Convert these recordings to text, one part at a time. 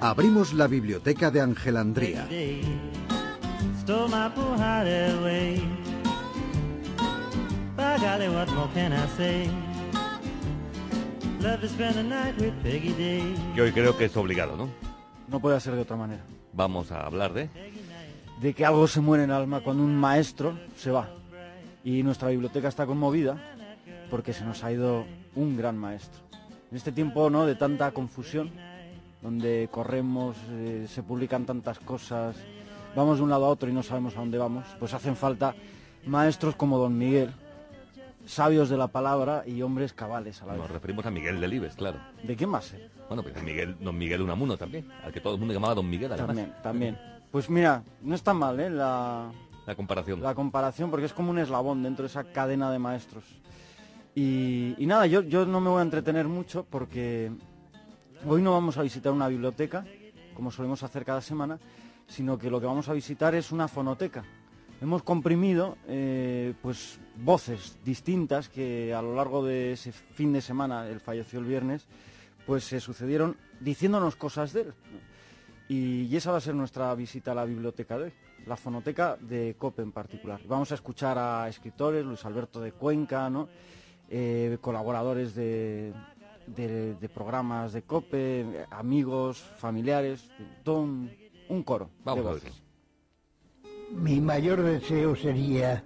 Abrimos la biblioteca de Angelandría. Que hoy creo que es obligado, ¿no? No puede ser de otra manera. Vamos a hablar de... De que algo se muere en el alma cuando un maestro se va. Y nuestra biblioteca está conmovida porque se nos ha ido un gran maestro. En este tiempo ¿no? de tanta confusión, donde corremos, eh, se publican tantas cosas, vamos de un lado a otro y no sabemos a dónde vamos, pues hacen falta maestros como don Miguel, sabios de la palabra y hombres cabales a la vez. Nos referimos a Miguel Delibes, claro. ¿De quién más? eh? Bueno, pues Miguel, don Miguel Unamuno también, al que todo el mundo llamaba don Miguel, además. También, también. Pues mira, no está mal ¿eh? la, La comparación. la comparación porque es como un eslabón dentro de esa cadena de maestros. Y, y nada, yo, yo no me voy a entretener mucho porque hoy no vamos a visitar una biblioteca, como solemos hacer cada semana, sino que lo que vamos a visitar es una fonoteca. Hemos comprimido eh, pues voces distintas que a lo largo de ese fin de semana, él falleció el viernes, pues se sucedieron diciéndonos cosas de él. Y, esa va a ser nuestra visita a la biblioteca de hoy, la fonoteca de COPE en particular. Vamos a escuchar a escritores, Luis Alberto de Cuenca, ¿no? Eh, colaboradores de, de- de programas de COPE, amigos, familiares, todo un, un coro. Vamos de a voces. Mi mayor deseo sería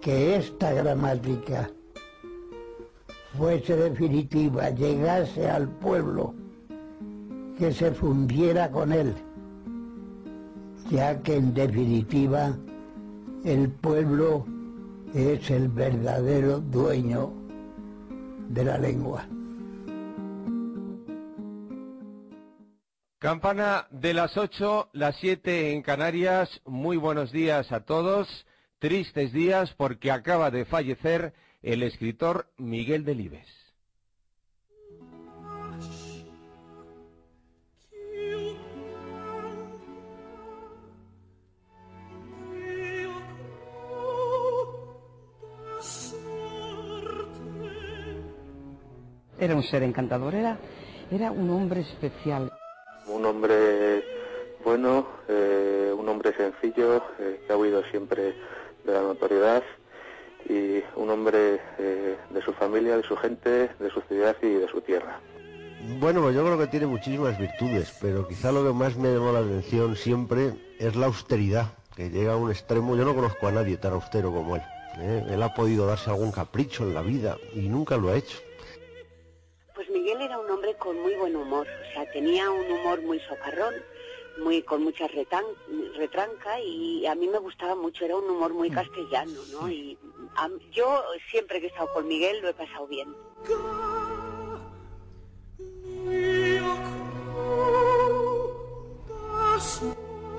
que esta gramática fuese definitiva, llegase al pueblo, que se fundiera con él, ya que en definitiva el pueblo es el verdadero dueño de la lengua. Campana de las 8, las 7 en Canarias. Muy buenos días a todos. Tristes días porque acaba de fallecer el escritor Miguel Delibes. Era un ser encantador, era, era un hombre especial. Un hombre bueno, eh, un hombre sencillo, eh, que ha huido siempre de la notoriedad y un hombre eh, de su familia, de su gente, de su ciudad y de su tierra. Bueno, pues yo creo que tiene muchísimas virtudes, pero quizá lo que más me llamó la atención siempre es la austeridad, que llega a un extremo. Yo no conozco a nadie tan austero como él. Él ha podido darse algún capricho en la vida y nunca lo ha hecho. Con muy buen humor, o sea, tenía un humor muy socarrón, muy con mucha retan- retranca y a mí me gustaba mucho, era un humor muy castellano, ¿no? Y a- yo siempre que he estado con Miguel lo he pasado bien.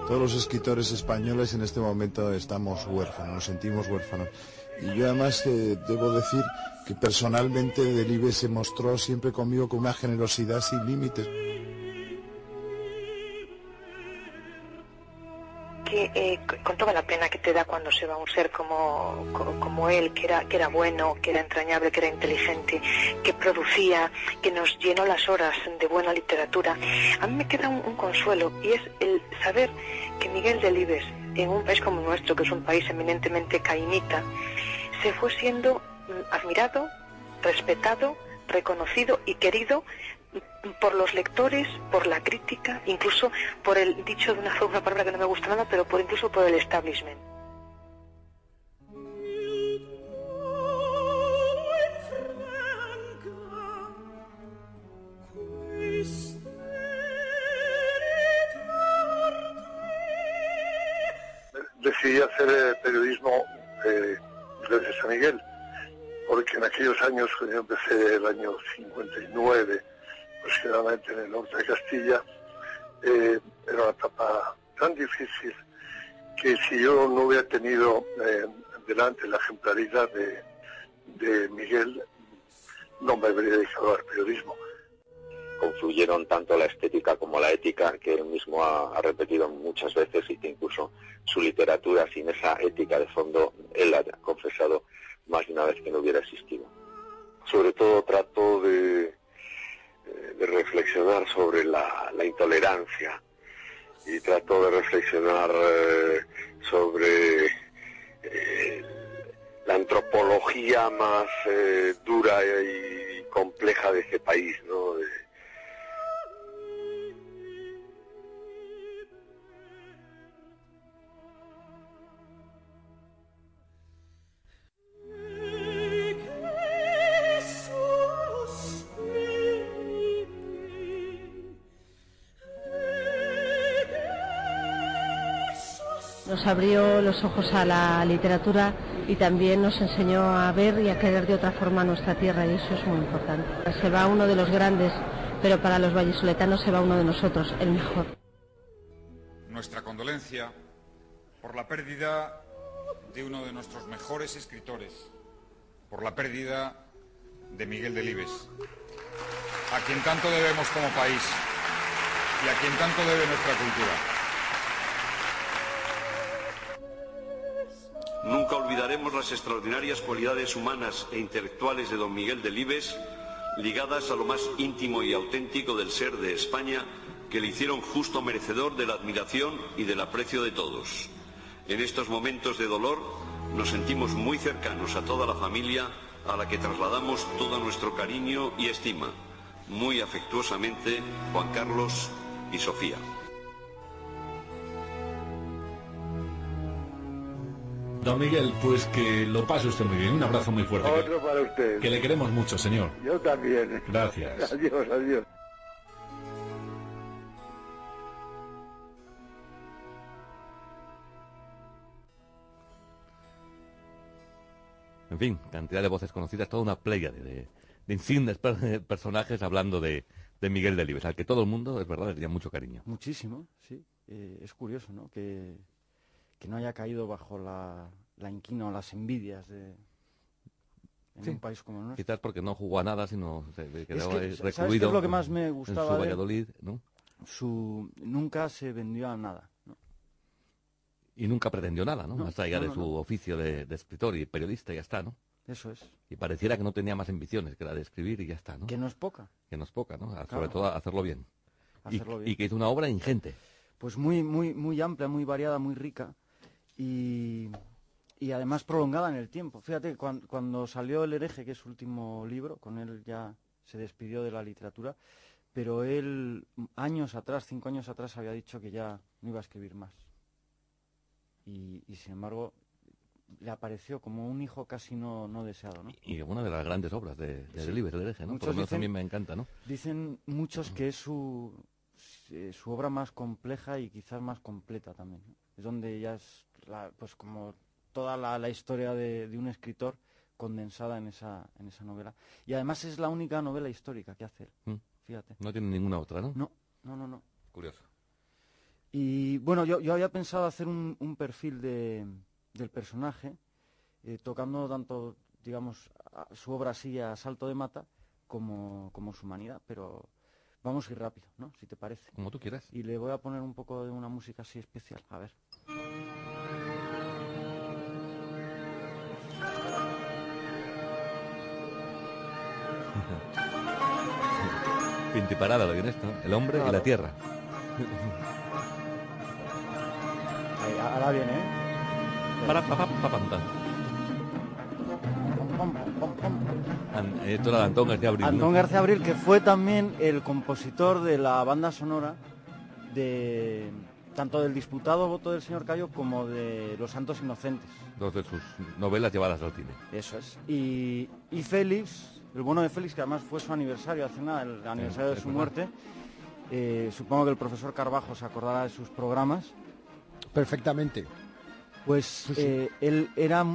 Todos los escritores españoles en este momento estamos huérfanos, nos sentimos huérfanos. Y yo además eh, debo decir que personalmente Delibes se mostró siempre conmigo con una generosidad sin límites. que eh, con toda la pena que te da cuando se va un ser como, co- como él, que era, que era bueno, que era entrañable, que era inteligente, que producía, que nos llenó las horas de buena literatura, a mí me queda un, un consuelo y es el saber que Miguel Delibes, en un país como nuestro, que es un país eminentemente cainita, se fue siendo admirado, respetado, reconocido y querido por los lectores, por la crítica, incluso por el dicho de una, una palabra que no me gusta nada, pero por incluso por el establishment. decidí hacer eh, periodismo eh, gracias a Miguel, porque en aquellos años, cuando yo empecé el año 59, aproximadamente en el norte de Castilla, eh, era una etapa tan difícil que si yo no hubiera tenido eh, delante la ejemplaridad de, Miguel, no me habría dedicado al periodismo. confluyeron tanto la estética como la ética, que él mismo ha repetido muchas veces y que incluso su literatura sin esa ética de fondo, él ha confesado más de una vez que no hubiera existido. Sobre todo trato de, eh, reflexionar sobre la, la intolerancia y trato de reflexionar eh, sobre eh, la antropología más eh, dura y compleja de este país, ¿no? De- Nos abrió los ojos a la literatura y también nos enseñó a ver y a querer de otra forma nuestra tierra y eso es muy importante. Se va uno de los grandes, pero para los vallisoletanos se va uno de nosotros, el mejor. Nuestra condolencia por la pérdida de uno de nuestros mejores escritores, por la pérdida de Miguel Delibes, a quien tanto debemos como país y a quien tanto debe nuestra cultura. Nunca olvidaremos las extraordinarias cualidades humanas e intelectuales de don Miguel Delibes, ligadas a lo más íntimo y auténtico del ser de España, que le hicieron justo merecedor de la admiración y del aprecio de todos. En estos momentos de dolor nos sentimos muy cercanos a toda la familia a la que trasladamos todo nuestro cariño y estima. Muy afectuosamente, Juan Carlos y Sofía. Don Miguel, pues que lo pase usted muy bien. Un abrazo muy fuerte. Otro para usted. Que le queremos mucho, señor. Yo también. Gracias. Adiós, adiós. En fin, cantidad de voces conocidas, toda una playa de, de, de insignes per- personajes hablando de, de Miguel Delibes, al que todo el mundo, es verdad, le tenía mucho cariño. Muchísimo, sí. Eh, es curioso, ¿no? Que, que no haya caído bajo la, la inquina o las envidias de en Sí. un país como el nuestro. Quizás porque no jugó a nada, sino se Es que, ahí ¿sabes qué es recluido lo que más me en gustaba su de él? Valladolid, ¿no? Su nunca se vendió a nada. ¿no? Y nunca pretendió nada, ¿no? No, Más allá no, de su oficio de, de escritor y periodista, y ya está, ¿no? Eso es. Y pareciera que no tenía más ambiciones que la de escribir y ya está, ¿no? Que no es poca. Que no es poca, ¿no? Sobre Claro. todo hacerlo bien. Y- bien. y que hizo una obra ingente. Pues muy, muy, muy amplia, muy variada, muy rica y, y además prolongada en el tiempo. Fíjate, cuan- cuando salió El hereje, que es su último libro, con él ya se despidió de la literatura, pero él años atrás, cinco años atrás, había dicho que ya no iba a escribir más. Y, y sin embargo, le apareció como un hijo casi no, no deseado, ¿no? Y una de las grandes obras de, de Sí. Delibes, el hereje, ¿no? Por Muchos lo menos a dicen- mí me encanta, ¿no? Dicen muchos que es su, eh, su obra más compleja y quizás más completa también. ¿no? Es donde ya es, la- pues como toda la, la historia de, de un escritor condensada en esa, en esa novela. Y además es la única novela histórica que hace él. Mm. Fíjate. No tiene ninguna otra, ¿no? No, no, no, no. Curioso. Y bueno, yo, yo había pensado hacer un, un perfil de, del personaje, eh, tocando tanto, digamos, a- su obra así a salto de mata como, como su humanidad, pero vamos a ir rápido, ¿no? Si te parece. Como tú quieras. Y le voy a poner un poco de una música así especial, a ver. Pintiparada lo que esto, ¿no? El hombre y la tierra. Ahí, ahora viene, ¿eh? Para, pa, pa, pa, pam, pam. An- Esto era Antón García Abril. ¿no? Antón García Abril, que fue también el compositor de la banda sonora de tanto del disputado voto del señor Cayo como de Los Santos Inocentes. Dos de sus novelas llevadas al cine. Eso es. Y, y Félix, el bueno de Félix, que además fue su aniversario hace nada, el aniversario de su verdad. muerte. eh, supongo que el profesor Carbajo se acordará de sus programas. Perfectamente. Pues sí. eh, él era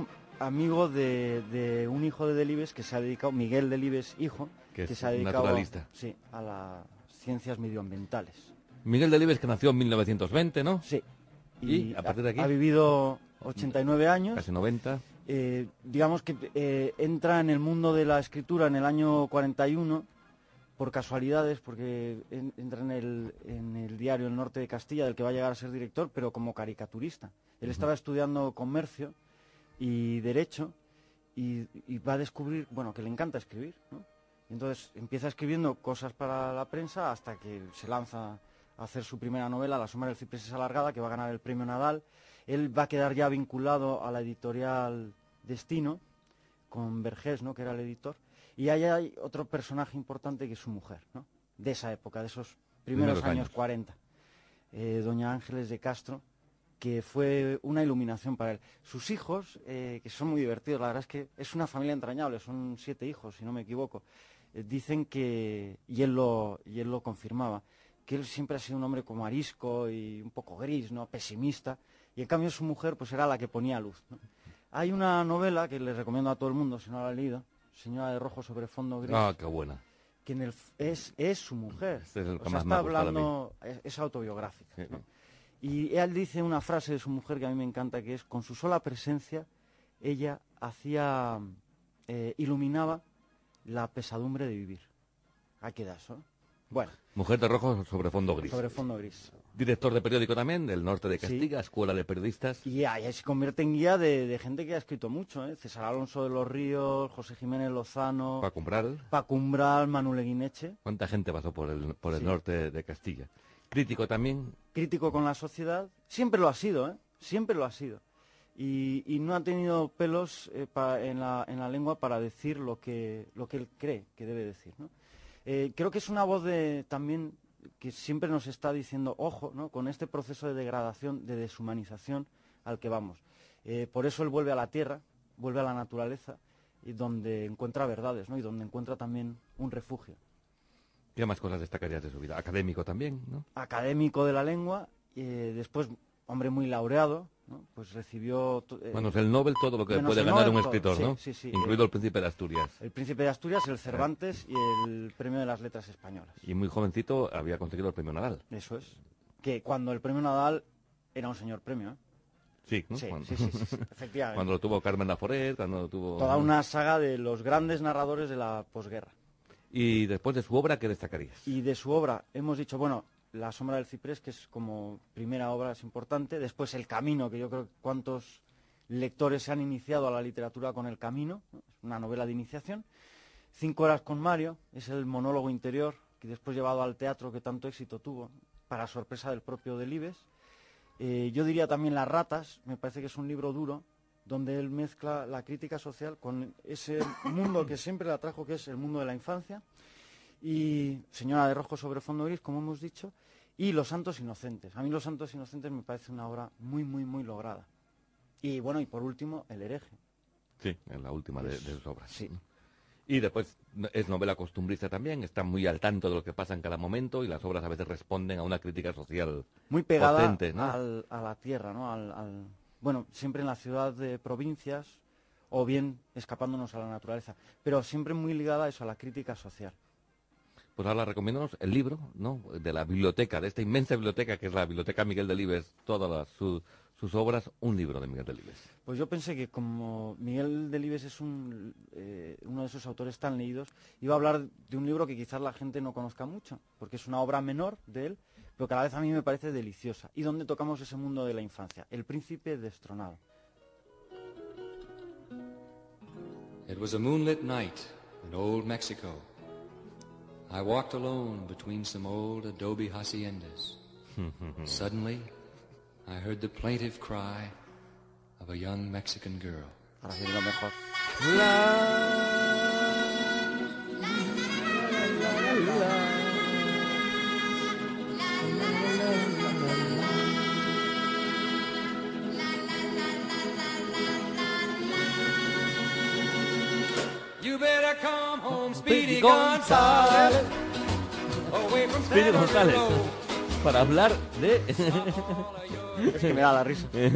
amigo de, de un hijo de Delibes que se ha dedicado, Miguel Delibes, hijo, Que es se ha dedicado naturalista. sí, a las ciencias medioambientales. Miguel Delibes, que nació en 1920, ¿no? Sí. Y, a partir de aquí, Ha vivido 89 años. casi 90. Eh, digamos que eh, entra en el mundo de la escritura en el año 41 por casualidades, porque en- entra en el, en el diario El Norte de Castilla, del que va a llegar a ser director, pero como caricaturista. Él estaba estudiando comercio y derecho y, y va a descubrir, bueno, que le encanta escribir, ¿no? Y entonces empieza escribiendo cosas para la prensa hasta que se lanza a hacer su primera novela, La sombra del ciprés es alargada, que va a ganar el premio Nadal. Él va a quedar ya vinculado a la editorial Destino, con Vergés, ¿no? que era el editor. Y ahí hay otro personaje importante que es su mujer, ¿no? de esa época, de esos primeros, Primeros años, años. 40. Eh, doña Ángeles de Castro, que fue una iluminación para él. Sus hijos, eh, que son muy divertidos, la verdad es que es una familia entrañable, son siete hijos, si no me equivoco. Eh, dicen que, y él, lo, y él lo confirmaba, que él siempre ha sido un hombre como arisco y un poco gris, ¿no? pesimista, y en cambio su mujer pues era la que ponía luz. ¿no? Hay una novela que les recomiendo a todo el mundo, si no la han leído, Señora de Rojo sobre fondo gris, Ah, qué buena. que en el, f- es, es su mujer. Este es el O que sea, más me está ha hablando, es, es autobiográfica. Y él dice una frase de su mujer que a mí me encanta, que es, con su sola presencia, ella hacía, eh, iluminaba la pesadumbre de vivir. Ahí queda eso. ¿no? Bueno, Mujer de rojo sobre fondo gris. sobre fondo gris. Director de periódico también, del norte de Sí. Castilla, Escuela de Periodistas. Y ahí se convierte en guía de, de gente que ha escrito mucho, ¿eh? César Alonso de los Ríos, José Jiménez Lozano, Para comprar. Paco Umbral, Manu Leguineche. ¿Cuánta gente pasó por el, por el Sí. norte de Castilla? Crítico también. crítico con la sociedad, siempre lo ha sido, ¿eh? Siempre lo ha sido. Y, y no ha tenido pelos eh, pa- en, la, en la lengua para decir lo que, lo que él cree que debe decir, ¿no? Eh, creo que es una voz de, también que siempre nos está diciendo, ojo, ¿no? Con este proceso de degradación, de deshumanización al que vamos. Eh, por eso él vuelve a la tierra, vuelve a la naturaleza, y donde encuentra verdades, ¿no? Y donde encuentra también un refugio. ¿Qué más cosas destacarías de su vida? Académico también, ¿no? académico de la lengua, eh, después hombre muy laureado, ¿no? pues recibió... eh, Bueno, es el Nobel todo lo que puede ganar Nobel, un escritor, sí, ¿no? sí, sí, Incluido eh, el Príncipe de Asturias. el Príncipe de Asturias, el Cervantes y el Premio de las Letras Españolas. Y muy jovencito había conseguido el premio Nadal. Eso es. Que cuando el Premio Nadal era un señor premio, ¿eh? Sí, ¿no? Sí, Cuando- sí, sí, sí, sí, efectivamente. Cuando lo tuvo Carmen Laforet, cuando lo tuvo... Toda una saga de los grandes narradores de la posguerra. Y después de su obra, ¿qué destacarías? Y de su obra hemos dicho, bueno, La sombra del ciprés, que es como primera obra, es importante. Después El camino, que yo creo que cuántos lectores se han iniciado a la literatura con El camino, ¿no? es una novela de iniciación. Cinco horas con Mario, es el monólogo interior que después llevado al teatro que tanto éxito tuvo, para sorpresa del propio Delibes. Eh, yo diría también Las ratas, me parece que es un libro duro, donde él mezcla la crítica social con ese mundo que siempre le atrajo, que es el mundo de la infancia, y Señora de Rojo sobre fondo gris, como hemos dicho, y Los Santos Inocentes. A mí Los Santos Inocentes me parece una obra muy, muy, muy lograda. Y bueno, y por último, El hereje. Sí, en la última de, de sus obras. Sí. Y después es novela costumbrista también, está muy al tanto de lo que pasa en cada momento y las obras a veces responden a una crítica social Muy pegada potente, ¿no? al- a la tierra, ¿no? Al, al- bueno, siempre en la ciudad de provincias o bien escapándonos a la naturaleza, pero siempre muy ligada a eso, a la crítica social. Pues ahora recomiéndanos el libro, ¿no? De la biblioteca, de esta inmensa biblioteca que es la Biblioteca Miguel Delibes, todas las- su- sus obras, un libro de Miguel Delibes. Pues yo pensé que como Miguel Delibes es un, eh, uno de esos autores tan leídos, iba a hablar de un libro que quizás la gente no conozca mucho, porque es una obra menor de él, pero que a la vez a mí me parece deliciosa, y donde tocamos ese mundo de la infancia, El príncipe destronado. It was a moonlit night in old Mexico. I walked alone between some old adobe haciendas. Suddenly, I heard the plaintive cry of a young Mexican girl. Speedy González. Speedy para hablar de... Es que me da la risa. Te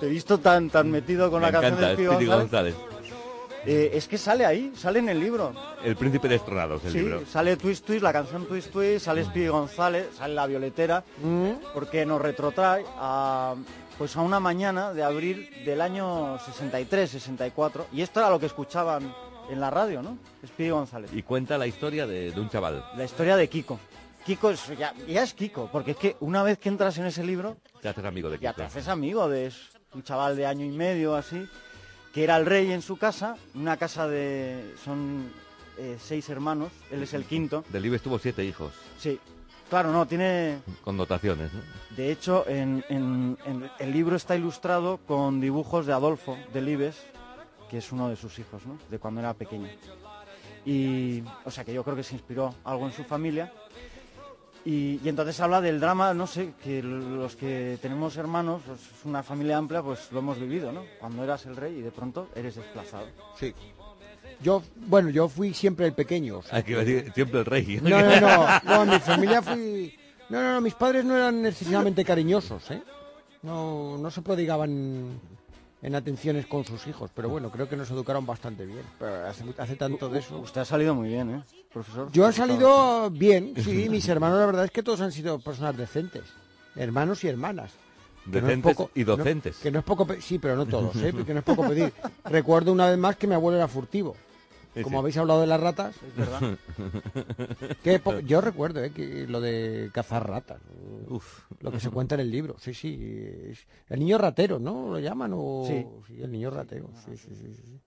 he visto tan, tan metido con Me la canción de Speedy Speedy González. González. Eh, es que sale ahí, sale en el libro. El príncipe destronados, el sí, libro. sale Twist Twist, la canción Twist Twist, sale Speedy González, sale La Violetera, porque nos retrotrae a, pues a una mañana de abril del año 63, 64, y esto era lo que escuchaban en la radio, ¿no? Speedy González. Y cuenta la historia de, de un chaval. La historia de Kiko. Kiko es, ya, ya es Kiko, porque es que una vez que entras en ese libro, Te haces amigo de ya Kiko. te haces amigo de es un chaval de año y medio así, que era el rey en su casa, una casa de... son eh, seis hermanos, él es el quinto. Delibes tuvo siete hijos, Sí, claro, no, tiene... con dotaciones. ¿no? De hecho, en, en- en- el libro está ilustrado con dibujos de Adolfo Delibes, que es uno de sus hijos, ¿no? De cuando era pequeño. Y, o sea, que yo creo que se inspiró algo en su familia. Y, y entonces habla del drama, no sé, que los que tenemos hermanos, pues, es una familia amplia, pues lo hemos vivido, ¿no? Cuando eras el rey y de pronto eres desplazado. Sí. Yo, bueno, yo fui siempre el pequeño. o sea, Hay que decir, siempre el rey. No, no, no, no, mi familia fui... No, no, no, mis padres no eran necesariamente cariñosos, ¿eh? No, no se prodigaban en atenciones con sus hijos, pero bueno, creo que nos educaron bastante bien. Pero hace, hace tanto de eso. Usted ha salido muy bien, ¿eh, profesor? Yo he salido bien, sí, mis hermanos la verdad es que todos han sido personas decentes, hermanos y hermanas. Que no es Decentes poco- y no- docentes. que no es poco, sí, pero no todos, ¿eh? que no es poco pedir. Recuerdo una vez más que mi abuelo era furtivo. Sí, Como sí. habéis hablado de las ratas, Es verdad. que yo recuerdo ¿eh? que lo de cazar ratas, Uf. lo que se cuenta en el libro, sí, sí, es- el niño ratero, ¿no? Lo llaman o Sí. el niño ratero, sí, sí, sí, sí.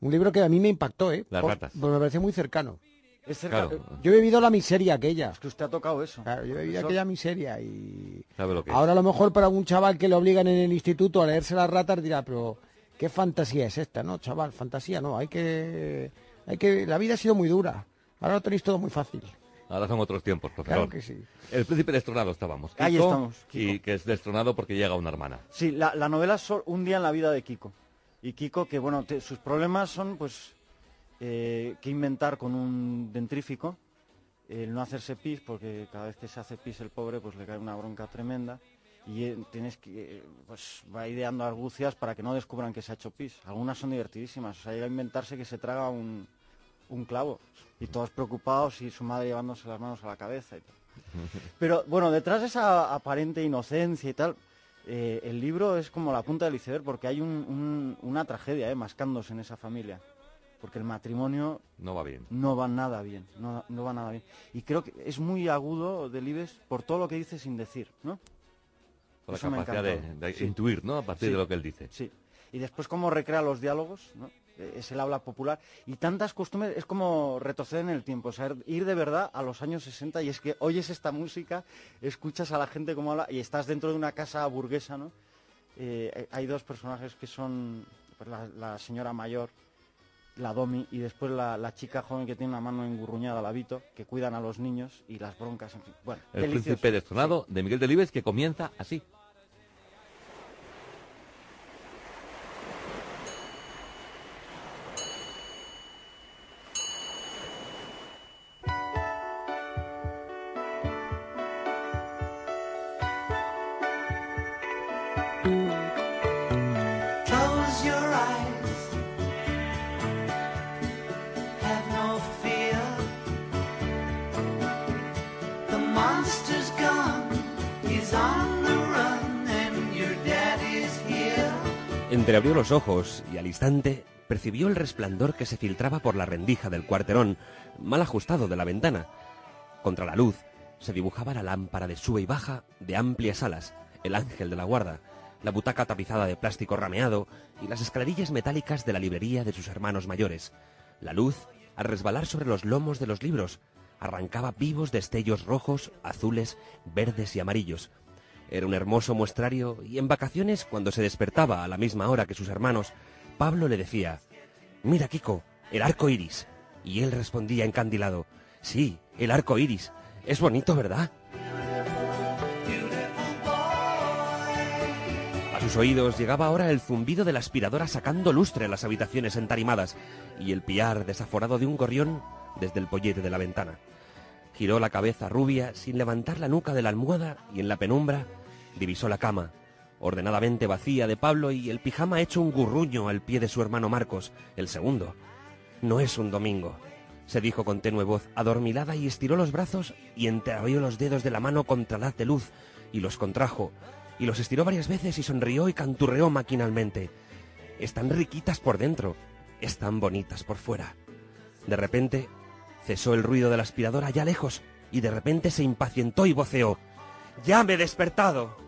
Un libro que a mí me impactó, ¿eh? Las Por- ratas. pues me parece muy cercano. Es cerca- Claro. Yo he vivido la miseria aquella. Es que usted ha tocado eso. Claro, yo he vivido Eso- aquella miseria y ¿Sabe lo que ahora a lo mejor para un chaval que le obligan en el instituto a leerse las ratas dirá, pero qué fantasía es esta, ¿no, chaval? Fantasía, no, hay que, hay que, la vida ha sido muy dura. Ahora lo tenéis todo muy fácil. Ahora son otros tiempos, profesor. Claro que sí. El príncipe destronado estábamos. Ahí estamos, Kiko. Y que es destronado porque llega una hermana. Sí, la, la novela es un día en la vida de Kiko. Y Kiko, que bueno, te- sus problemas son pues eh, que inventar con un dentrífico, el no hacerse pis, porque cada vez que se hace pis el pobre pues le cae una bronca tremenda. Y eh, tienes que, eh, pues va ideando argucias para que no descubran que se ha hecho pis. Algunas son divertidísimas, o sea, llega a inventarse que se traga un, un clavo. Y todos preocupados y su madre llevándose las manos a la cabeza y tal. Pero bueno, detrás de esa aparente inocencia y tal, eh, el libro es como la punta del iceberg porque hay un- un- una tragedia eh, mascándose en esa familia. Porque el matrimonio No va bien. no va nada bien, no, no va nada bien. Y creo que es muy agudo Delibes por todo lo que dice sin decir, ¿no? La Eso capacidad de, Sí. intuir, ¿no? A partir Sí. de lo que él dice. Sí. Y después cómo recrea los diálogos, ¿no? Eh, Es el habla popular. Y tantas costumbres, es como retroceder en el tiempo, o sea, ir de verdad a los años 60 y es que oyes esta música, escuchas a la gente cómo habla y estás dentro de una casa burguesa, ¿no? Eh, hay dos personajes que son pues, la, la señora mayor, la Domi, y después la, la chica joven que tiene una mano engurruñada, la Vito, que cuidan a los niños y las broncas, en fin. Bueno, El delicioso. príncipe destronado de Miguel Delibes que comienza así. Entreabrió los ojos y al instante percibió el resplandor que se filtraba por la rendija del cuarterón, mal ajustado de la ventana. Contra la luz se dibujaba la lámpara de sube y baja de amplias alas, el ángel de la guarda, la butaca tapizada de plástico rameado y las escalerillas metálicas de la librería de sus hermanos mayores. La luz, al resbalar sobre los lomos de los libros, arrancaba vivos destellos rojos, azules, verdes y amarillos. Era un hermoso muestrario y en vacaciones, cuando se despertaba a la misma hora que sus hermanos, Pablo le decía, Mira, Kiko, el arco iris. Y él respondía encandilado, Sí, el arco iris. Es bonito, ¿verdad? A sus oídos llegaba ahora el zumbido de la aspiradora sacando lustre en las habitaciones entarimadas y el piar desaforado de un gorrión desde el pollete de la ventana. Giró la cabeza rubia sin levantar la nuca de la almohada y en la penumbra divisó la cama, ordenadamente vacía de Pablo y el pijama hecho un gurruño al pie de su hermano Marcos, el segundo. No es un domingo, se dijo con tenue voz, adormilada y estiró los brazos y entreabrió los dedos de la mano contra haz de luz y los contrajo, y los estiró varias veces y sonrió y canturreó maquinalmente. Están riquitas por dentro, están bonitas por fuera. De repente cesó el ruido de la aspiradora allá lejos y de repente se impacientó y voceó. ¡Ya me he despertado!